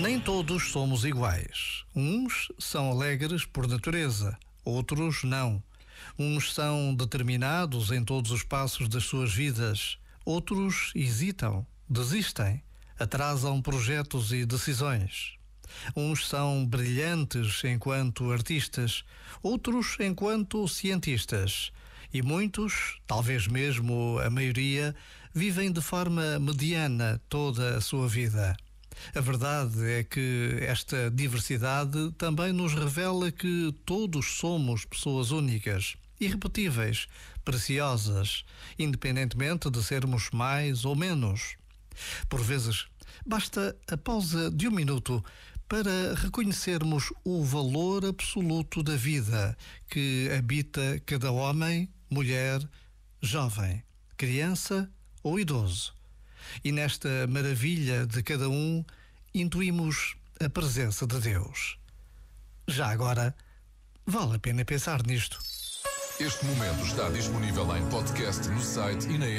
Nem todos somos iguais. Uns são alegres por natureza, outros não. Uns são determinados em todos os passos das suas vidas, outros hesitam, desistem, atrasam projetos e decisões. Uns são brilhantes enquanto artistas, outros enquanto cientistas. E muitos, talvez mesmo a maioria, vivem de forma mediana toda a sua vida. A verdade é que esta diversidade também nos revela que todos somos pessoas únicas, irrepetíveis, preciosas, independentemente de sermos mais ou menos. Por vezes, basta a pausa de um minuto para reconhecermos o valor absoluto da vida que habita cada homem, mulher, jovem, criança ou idoso. E nesta maravilha de cada um, intuímos a presença de Deus. Já agora, vale a pena pensar nisto. Este momento está disponível em podcast no site e na app.